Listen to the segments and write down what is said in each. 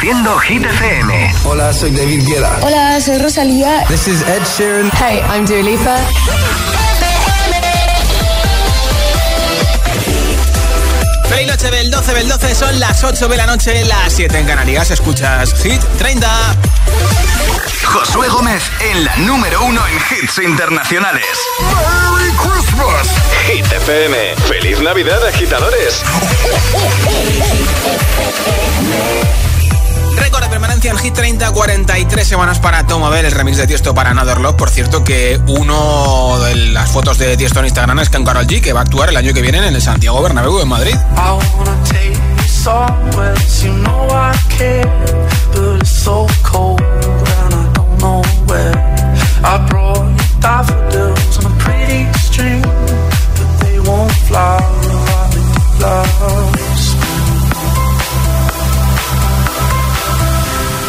Reproduciendo Hit FM. Hola, soy David Guetta. Hola, soy Rosalía. This is Ed Sheeran. Hey, I'm Dua Lipa. Feliz noche del 12 del 12, son las 8 de la noche, las 7 en Canarias. Escuchas Hit 30. Josué Gómez en la número uno en hits internacionales. ¡Merry Christmas! Hit FM. ¡Feliz Navidad, agitadores! Récord de permanencia en Hit 30, 43 semanas para Tom Abel, el remix de Tiesto para Another Love. Por cierto, que uno de las fotos de Tiesto en Instagram es con Carol G, que va a actuar el año que viene en el Santiago Bernabéu en Madrid.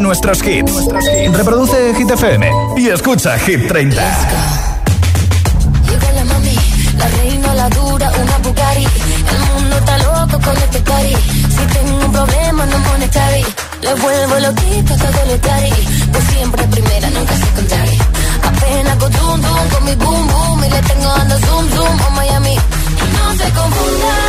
nuestros hits. Reproduce Hit FM y escucha Hit 30. Llegó la mami, la reina, la dura, una Bugatti. El mundo está loco con este party. Si tengo un problema, no monetary. Le vuelvo loquito todo lo tari. Pues siempre primera, nunca secondary. Apenas con zoom, zoom, con mi boom, boom. Y le tengo dando zoom, zoom, a Miami. No se confundan,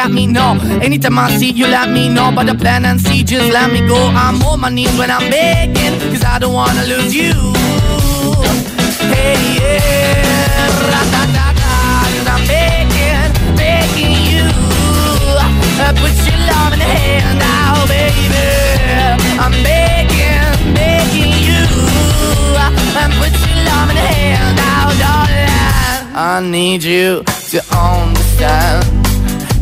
Got me, no. Anytime I see, you let me know. But the plan and see, just let me go. I'm on my knees when I'm begging, cause I don't wanna lose you. Hey, yeah, cause I'm begging, begging you. Uh, put your love in the hand now, baby. I'm begging, begging you. Uh, put your love in the hand now, darling. I need you to understand.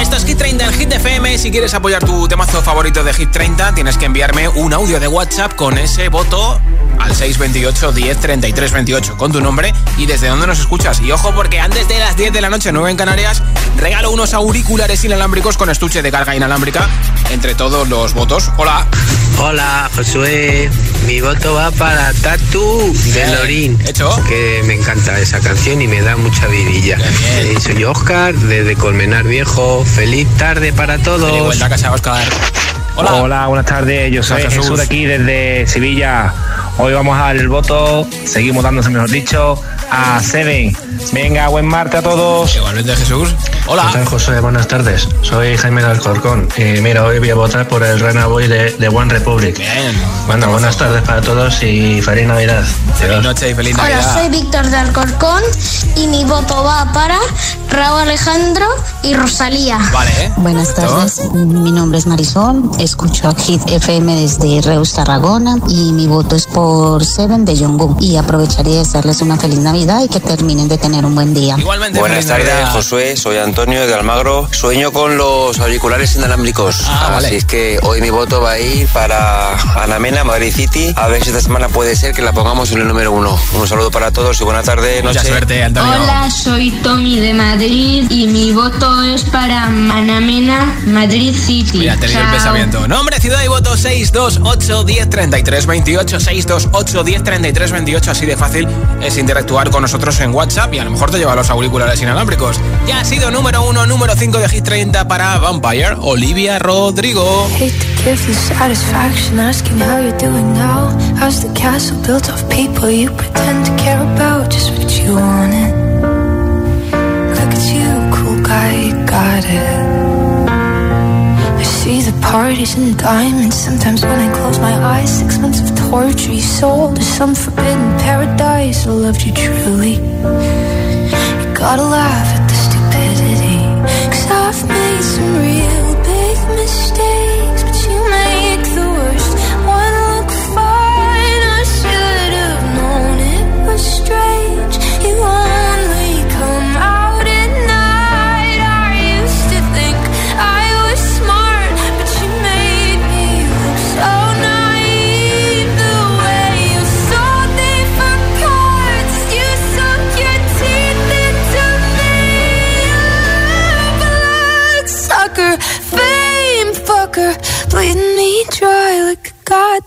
Esto es Hit 30 en Hit FM. Si quieres apoyar tu temazo favorito de Hit 30, tienes que enviarme un audio de WhatsApp con ese voto al 628 10 33 28 con tu nombre y desde dónde nos escuchas. Y ojo, porque antes de las 10 de la noche, 9 en Canarias, regalo unos auriculares inalámbricos con estuche de carga inalámbrica entre todos los votos. Hola. Hola, Josué. Mi voto va para Tatu de Lorín. Hecho. Que me encanta esa canción y me da mucha vidilla. Eh, soy Oscar, desde Colmenar Viejo. Feliz tarde para todos. Feliz vuelta a casa, Oscar. Hola. Hola, buenas tardes. Yo soy Jesús. Jesús. de aquí desde Sevilla. Hoy vamos a dar el voto, seguimos dándose, mejor dicho, a Seven. Venga, buen martes a todos. Igualmente, Jesús. ¿Qué Hola. tal, José? Buenas tardes. Soy Jaime de Alcorcón. Y mira, hoy voy a votar por el Rena Boy de, de One Republic. Bien. Bueno, buenas tardes para todos y feliz Navidad. Feliz noche y feliz Hola, Navidad. soy Víctor de Alcorcón y mi voto va para Raúl Alejandro y Rosalía. Vale, ¿eh? Buenas tardes, mi nombre es Marisol, escucho a Hit FM desde Reus, Tarragona y mi voto es por Seven de Jungkook y aprovecharía de desearles una feliz Navidad y que terminen de tener un buen día. Igualmente, Buenas tardes. Josué. Soy Antonio de Almagro. Sueño con los auriculares inalámbricos. Ah, vale. Así es que hoy mi voto va a ir para Ana Mena, Madrid City. A ver si esta semana puede ser que la pongamos en el número uno. Un saludo para todos y buena tarde. Mucha noche. suerte, Antonio. Hola, soy Tommy de Madrid y mi voto es para Manamena, Madrid City. Mira, te el pensamiento. Nombre, ciudad y voto 628 10 33 28 628 10 33 28 Así de fácil es interactuar con nosotros en WhatsApp y a lo mejor te lleva los auriculares inalámbricos. Ya ha sido número uno, número 5 de Hit 30 para Vampire, Olivia Rodrigo. Got it. See the parties and diamonds. Sometimes when I close my eyes, six months of torture you sold to some forbidden paradise. I loved you truly. You gotta laugh at the stupidity. Cause I've made some real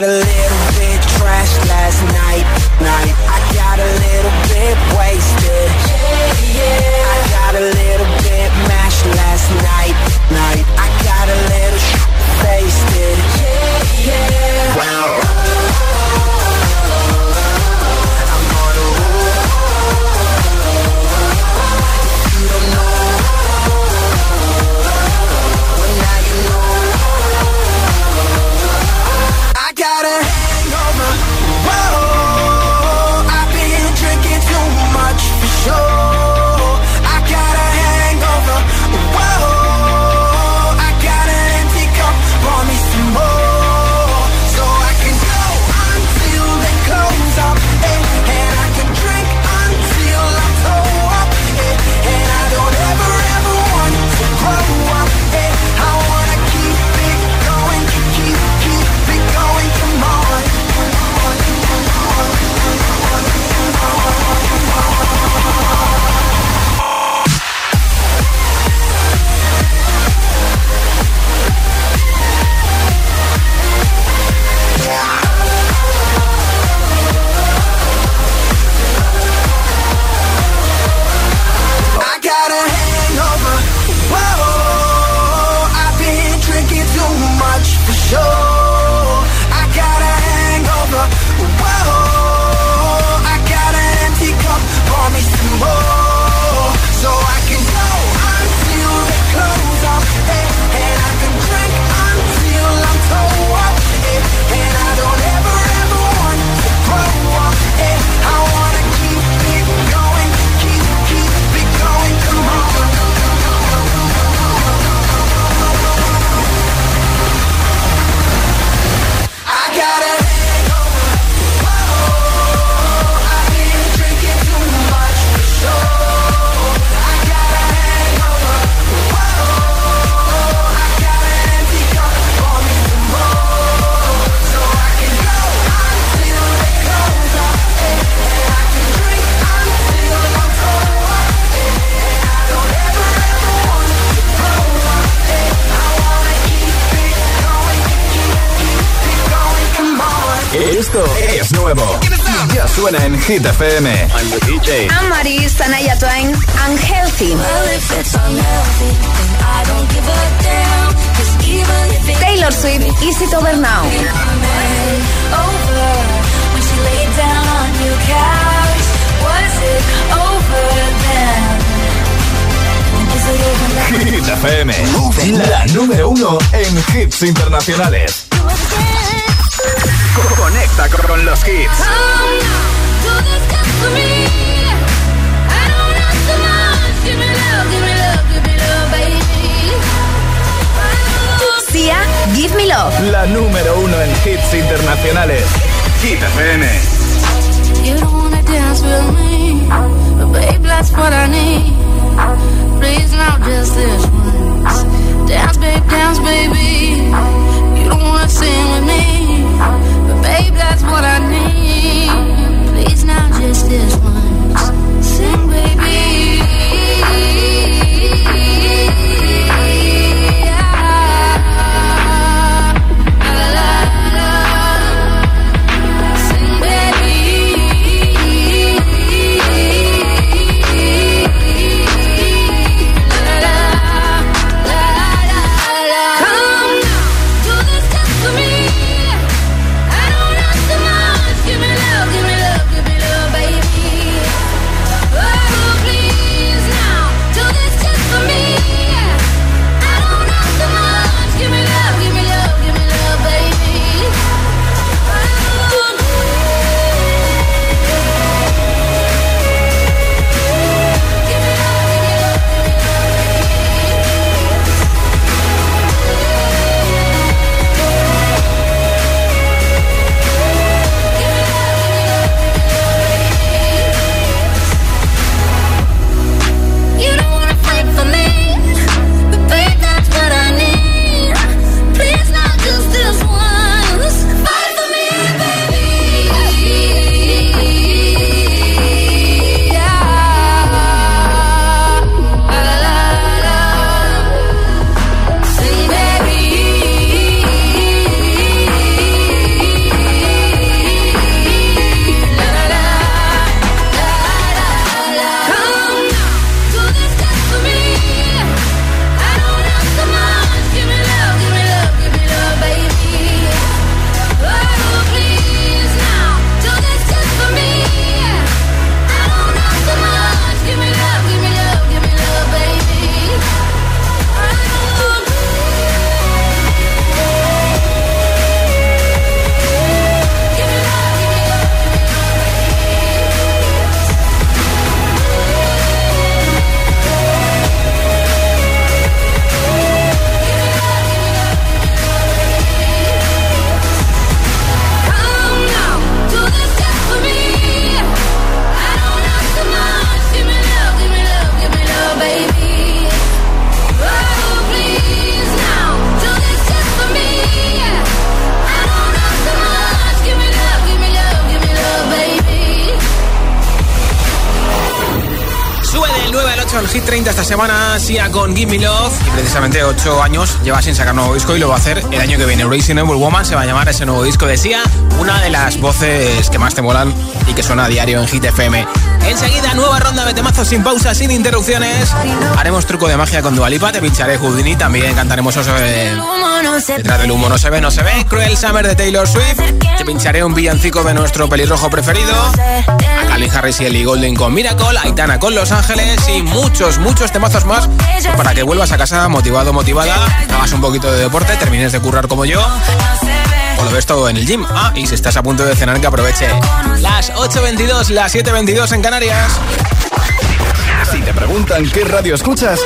gotta live. Suena en Hit FM. I'm the DJ. I'm Maris, Tanaya Twain, Unhealthy. Taylor Swift, Is It Over Now. Hit FM, la número uno en hits internacionales. Conecta con los hits. Give Me Love. La número uno en hits internacionales. Hit FM. You don't wanna dance with me, but babe, that's what I need. Please, not just this once. Dance, babe, dance, baby. You don't wanna sing with me, but babe, that's what I need. now just this one. Sia con Give Me Love. Y precisamente 8 años lleva sin sacar nuevo disco y lo va a hacer el año que viene. Racing Evil Woman se va a llamar ese nuevo disco de Sia, una de las voces que más te molan y que suena a diario en Hit FM. Enseguida, nueva ronda de temazos sin pausa, sin interrupciones. Haremos truco de magia con Dualipa, te pincharé Houdini, también cantaremos de... Detrás del humo no se ve, no se ve. Cruel Summer de Taylor Swift. Te pincharé un villancico de nuestro pelirrojo preferido. A Calvin Harris y Ellie Golding con Miracle. Aitana con Los Ángeles. Y muchos, muchos temazos más. Para que vuelvas a casa motivado, motivada. Hagas un poquito de deporte, termines de currar como yo. O lo ves todo en el gym. Ah, y si estás a punto de cenar, que aproveche. Las 8.22, las 7.22 en Canarias. Si te preguntan qué radio escuchas,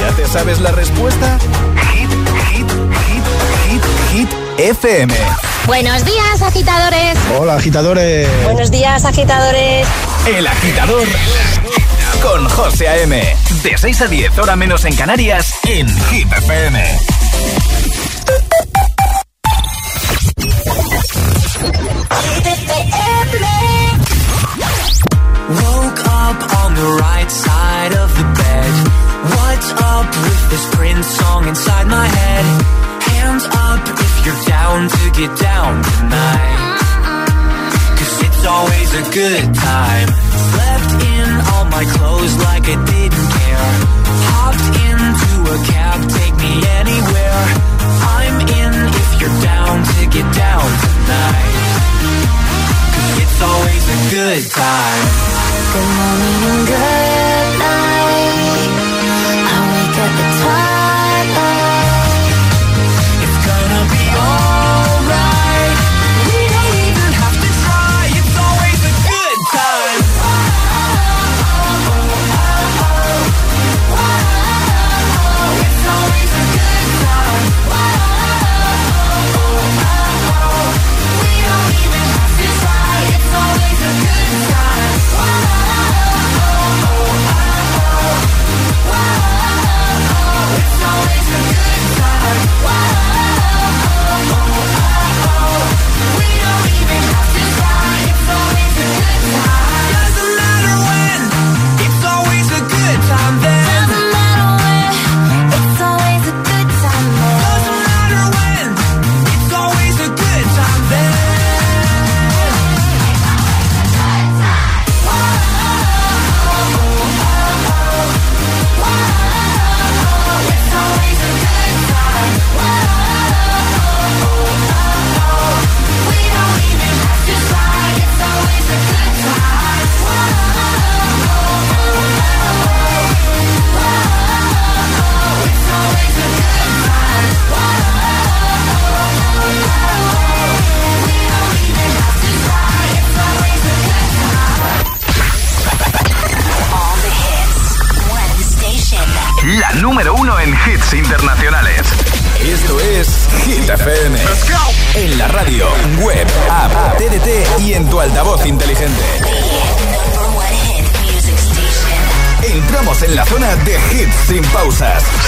¿ya te sabes la respuesta? Hit, hit, hit, hit, hit, FM. Buenos días, agitadores. Hola, agitadores. Buenos días, agitadores. El agitador con José A.M. De 6 a 10, hora menos en Canarias, en Hit FM. Woke up on the right side of the bed. What's up with this Prince song inside my head? Hands up if you're down to get down tonight. Cause it's always a good time. Slept in all my clothes like I didn't care. Hopped into a cab, take me anywhere. I'm in if you're down to get down tonight. It's always a good time. Good morning and good night. I wake up at twilight.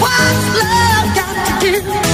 What's love got to do?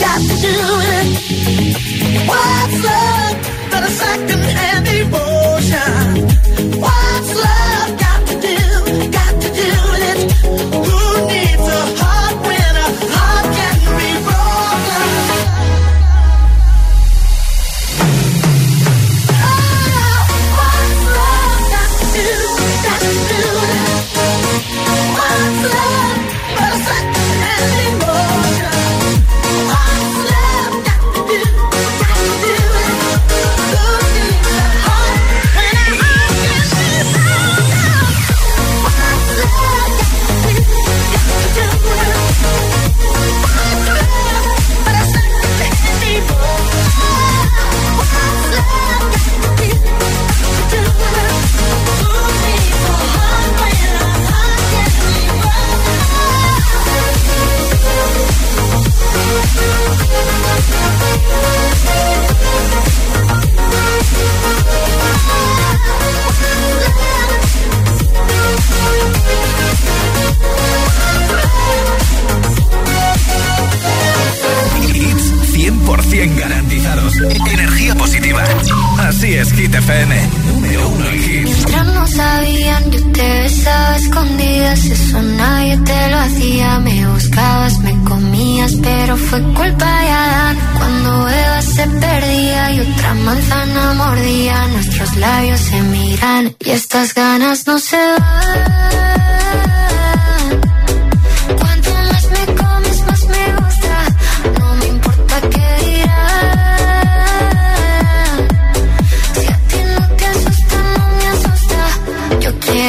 Got to do it. What's love but a second-hand emotion? What's love 100% garantizados. Energía positiva. Así es, Hit FM. Número uno en hits. Mientras no sabían, yo te besaba escondidas. Eso nadie te lo hacía. Me buscabas, me comías, pero fue culpa de Adán. Cuando Eva se perdía y otra manzana mordía, nuestros labios se miran y estas ganas no se van.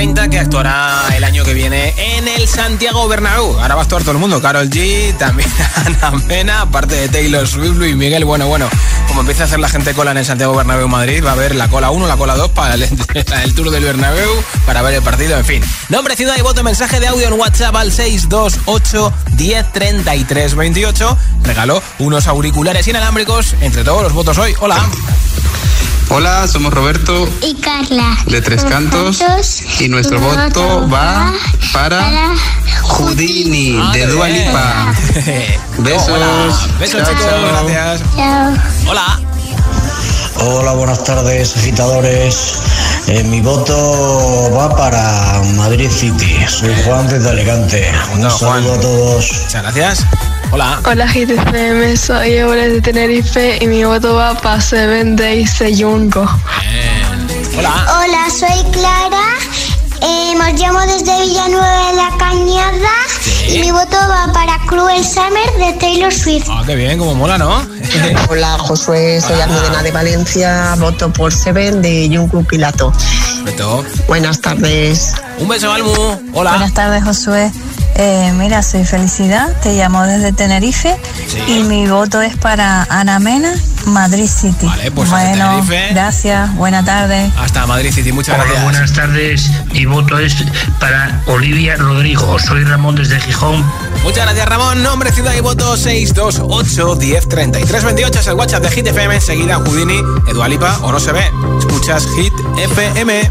30 que actuará el año que viene en el Santiago Bernabéu. Ahora va a actuar todo el mundo, Carol G, también Ana Mena, aparte de Taylor Swift, y Miguel. Bueno, bueno, como empieza a hacer la gente cola en el Santiago Bernabéu Madrid, va a haber la cola 1, la cola 2 para el, el, Tour del Bernabéu, para ver el partido, en fin. Nombre, ciudad y voto, mensaje de audio en WhatsApp al 628 1033 28. Regaló unos auriculares inalámbricos entre todos los votos hoy. Hola. Hola, somos Roberto y Carla de Tres Cantos, y nuestro voto, va para, para Houdini ah, de Dua Lipa. Besos. Besos chicos, gracias. Chao. Hola. Hola, buenas tardes, agitadores. Eh, mi voto va para Madrid City. Soy Juan desde Alicante. Un saludo a todos. Muchas gracias. Hola. Hola GTFM, soy Eure de Tenerife y mi voto va para Seven Days de Junko. Hola. Hola, soy Clara. Eh, nos llamo desde Villanueva de la Cañada y mi voto va para Cruel Summer de Taylor Swift. Ah, qué bien, como mola, ¿no? Hola, Josué, soy Almudena de Valencia, voto por Seven de Junko Pilato. Perfecto. Buenas tardes. Un beso, Almu. Hola. Buenas tardes, Josué. Eh, mira, soy Felicidad, te llamo desde Tenerife y mi voto es para Ana Mena, Madrid City. Vale, pues bueno, gracias, buena tarde. Hasta Madrid City, muchas Hola, gracias. buenas tardes, mi voto es para Olivia Rodrigo, soy Ramón desde Gijón. Muchas gracias Ramón, nombre, ciudad y voto 628 10 33 28 es el WhatsApp de Hit FM, enseguida Houdini, Edualipa o no se ve. Escuchas Hit FM.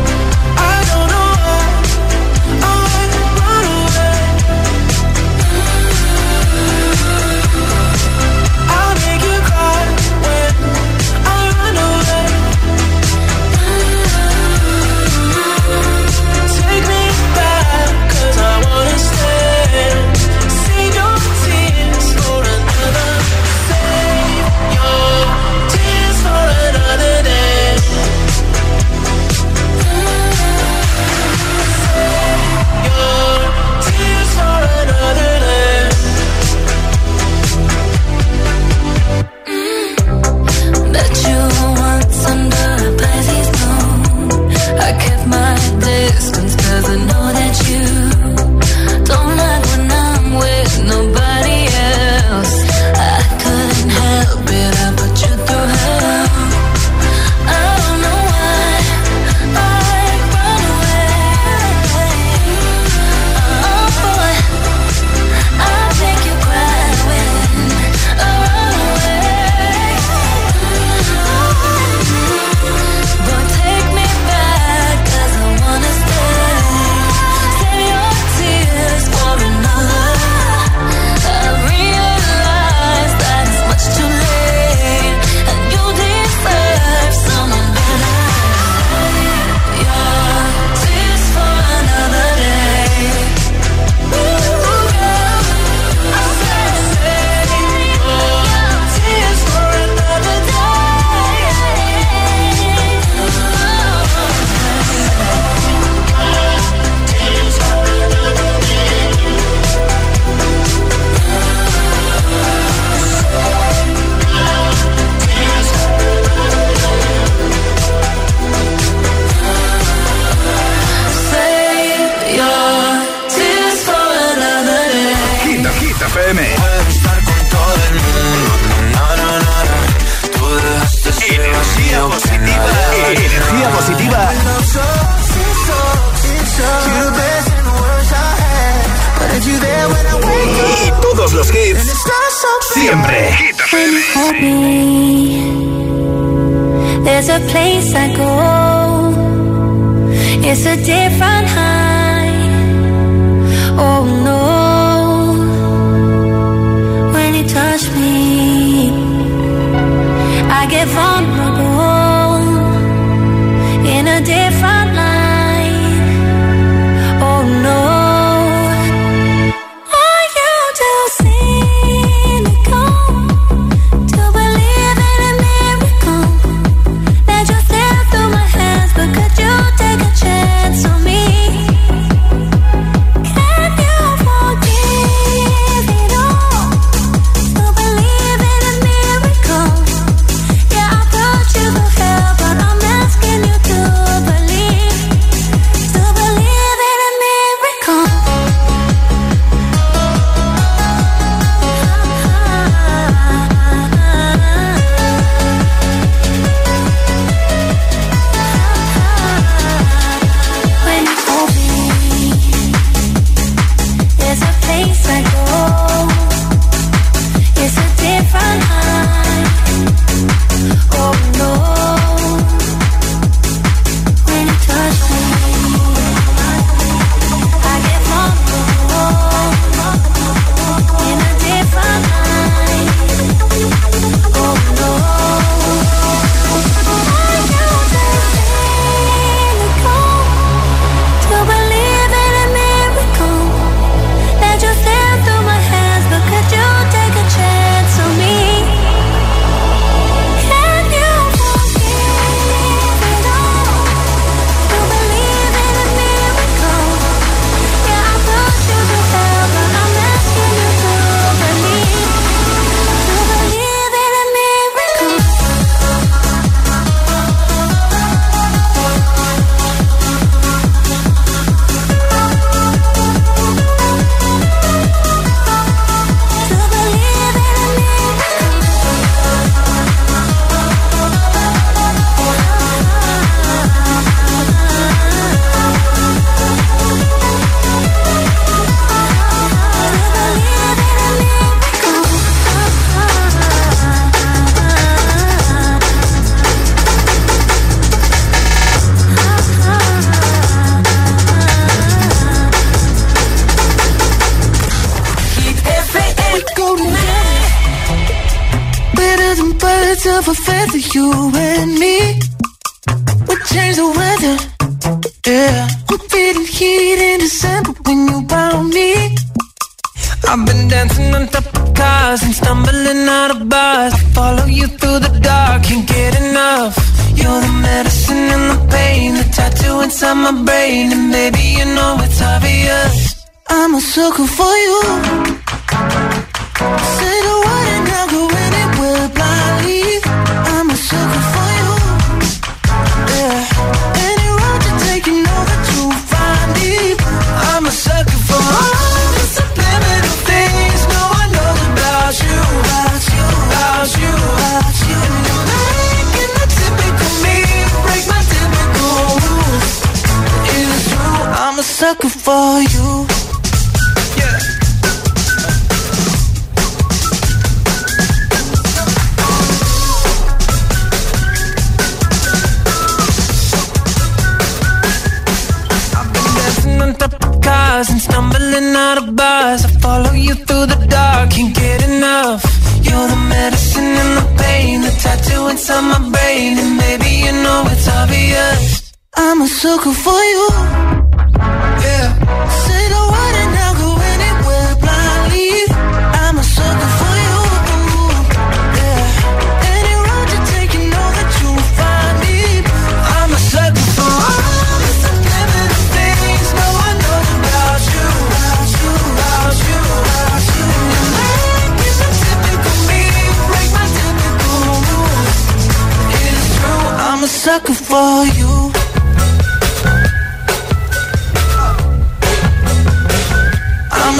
love affair that you and me.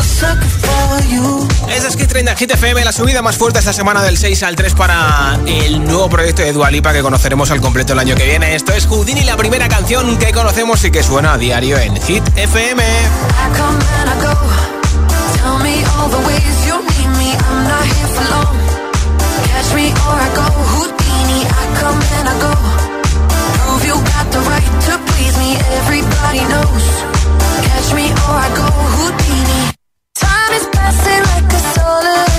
sucker. Es Skid 30 Hit FM, la subida más fuerte esta semana del 6 al 3 para el nuevo proyecto de Dualipa que conoceremos al completo el año que viene. Esto es Houdini, la primera canción que conocemos y que suena a diario en Hit FM. got the right to please me, everybody knows. Catch me or I go Houdini. Time is passing like a solar.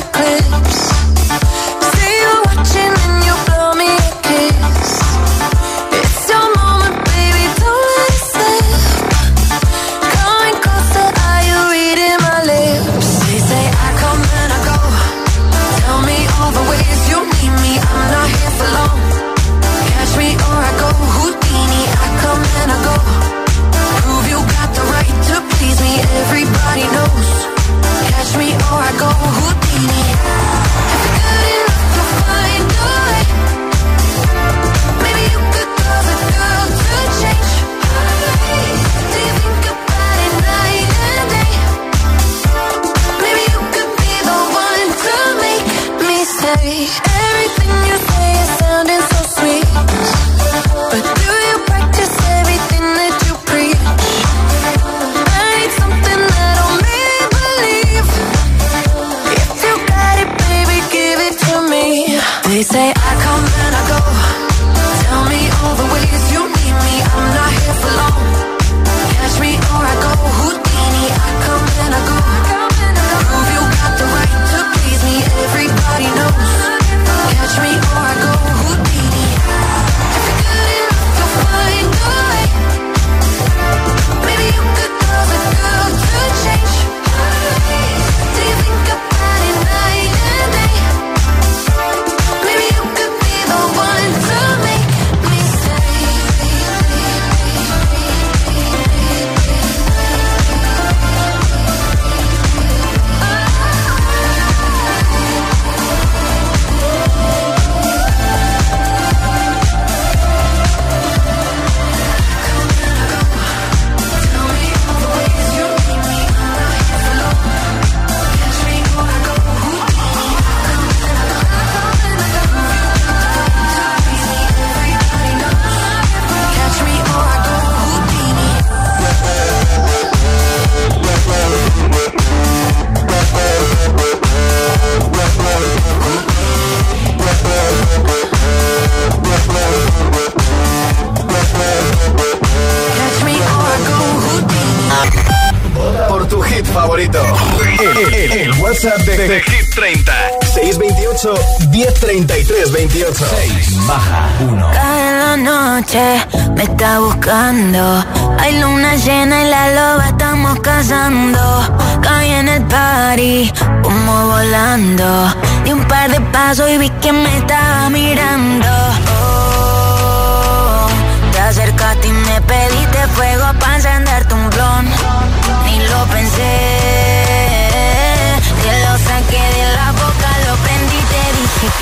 say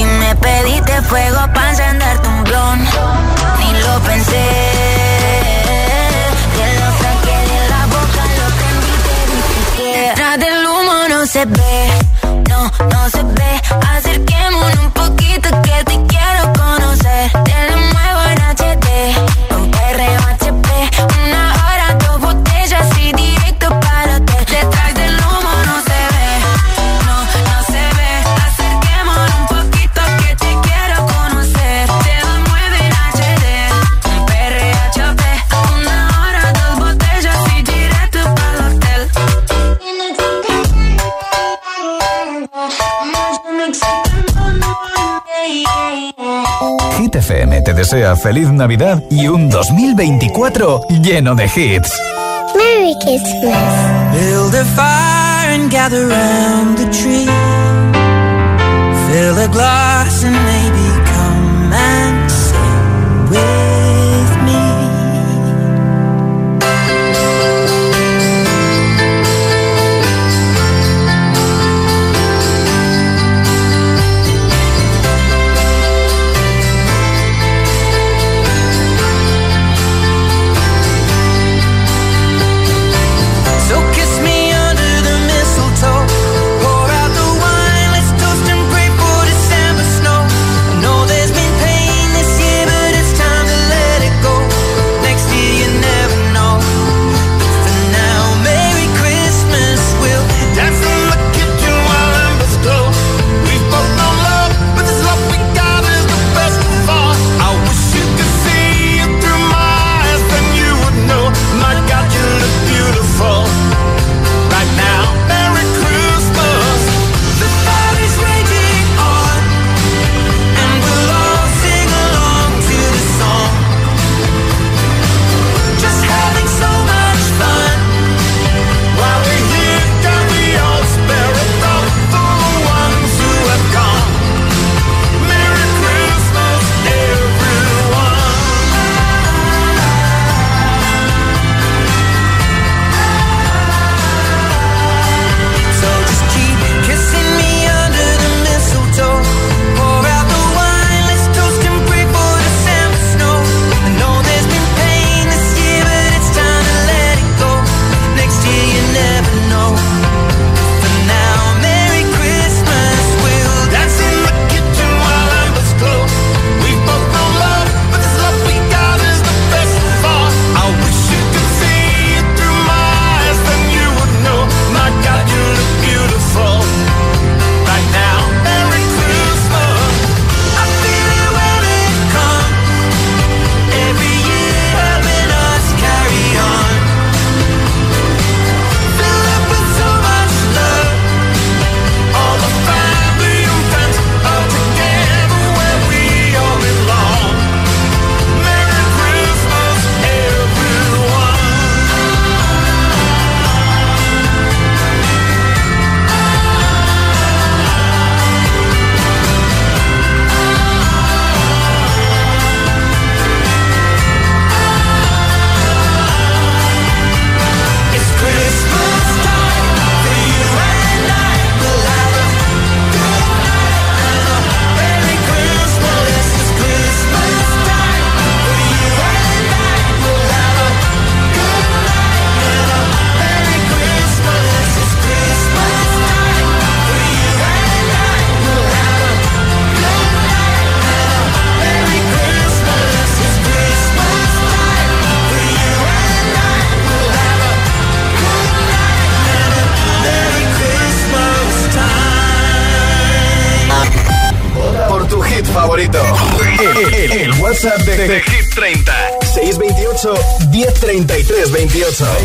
ti me pediste fuego para encender tu blon. Ni lo pensé. Te lo saqué de la boca, lo prendí, te dije Detrás del humo no se ve, no, no se ve. Acerquémonos un poco desea feliz Navidad y un 2024 lleno de hits. Merry Christmas. Build a fire and gather round the tree. Fill a glass and Pioto.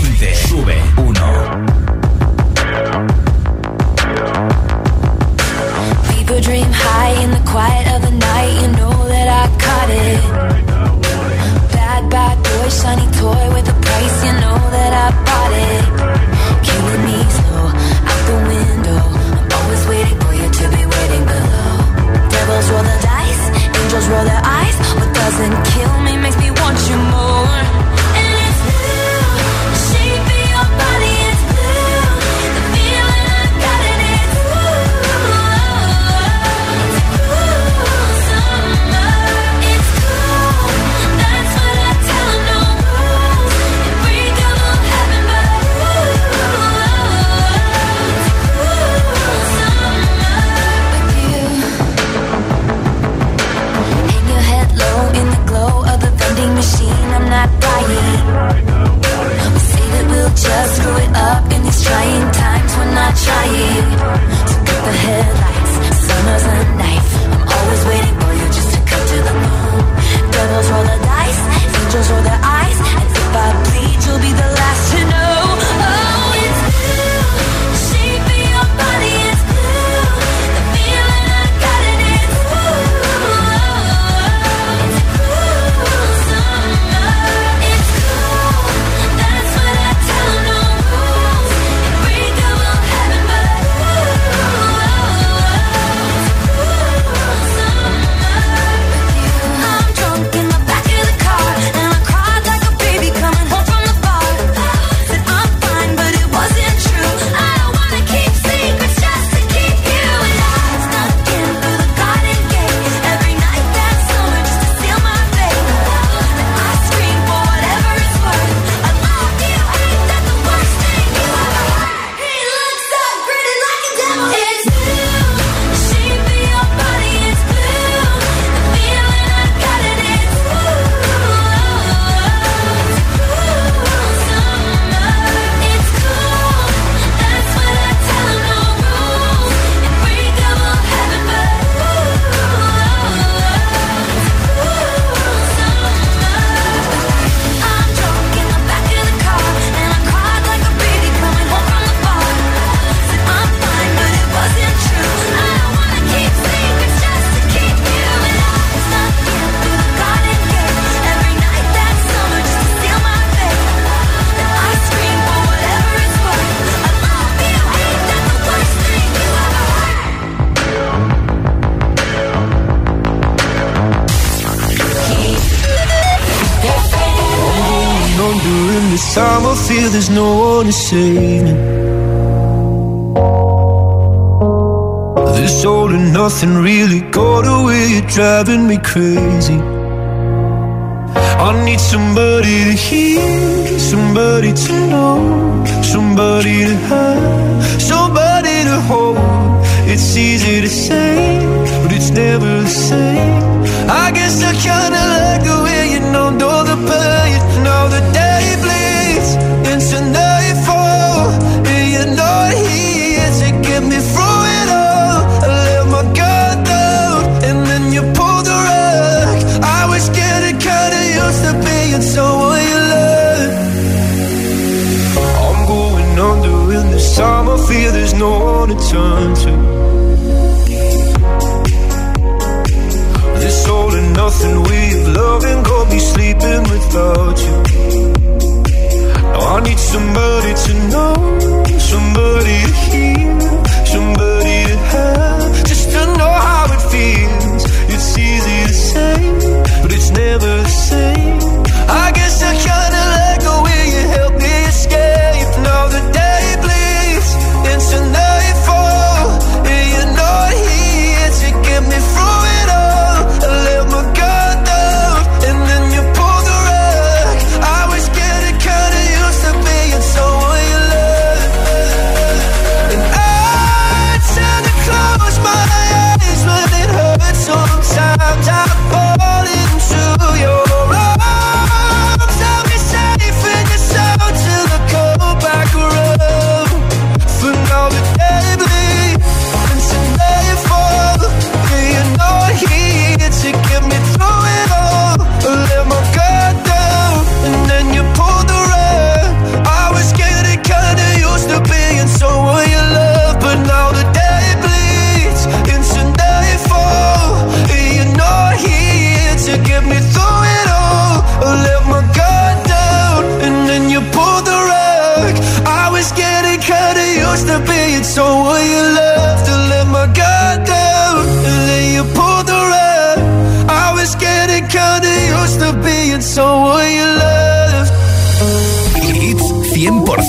To save me This all and nothing really got away, you're driving me crazy I need somebody to hear, somebody to know, somebody to have, somebody to hold. It's easy to say, but it's never the same. I guess I kinda like the way you know, know the pain. Now the day no one to turn to. This all and nothing of loving got me sleeping without you. Now I need somebody to know, somebody to hear, somebody to have, just to know how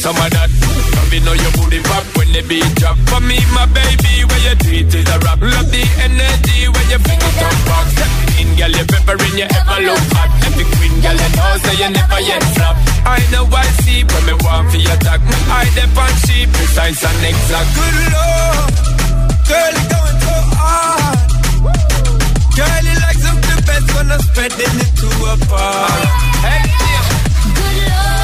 some of that. Love you know your booty pop when the beat drop. For me, my baby, where your treat is a rap. Love the energy where your fingers don't rock. In girl, you're peppering, your ever look hot. Every queen, girl, you know, so you never yet flop. I know I see, but me want for your talk. I depend she precise and exact. Good lord, girl, you going so hard. Girl, you like something best when I'm spreading it to apart. Hey, yeah. Good lord.